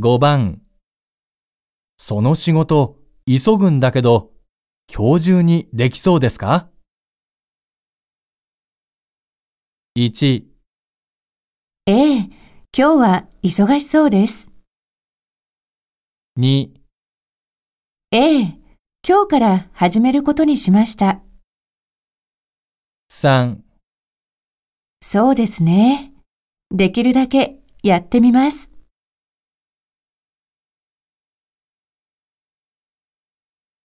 5番その仕事急ぐんだけど今日中にできそうですか ?1、ええ、今日は忙しそうです。2、ええ、今日から始めることにしました。3そうですね。できるだけやってみます。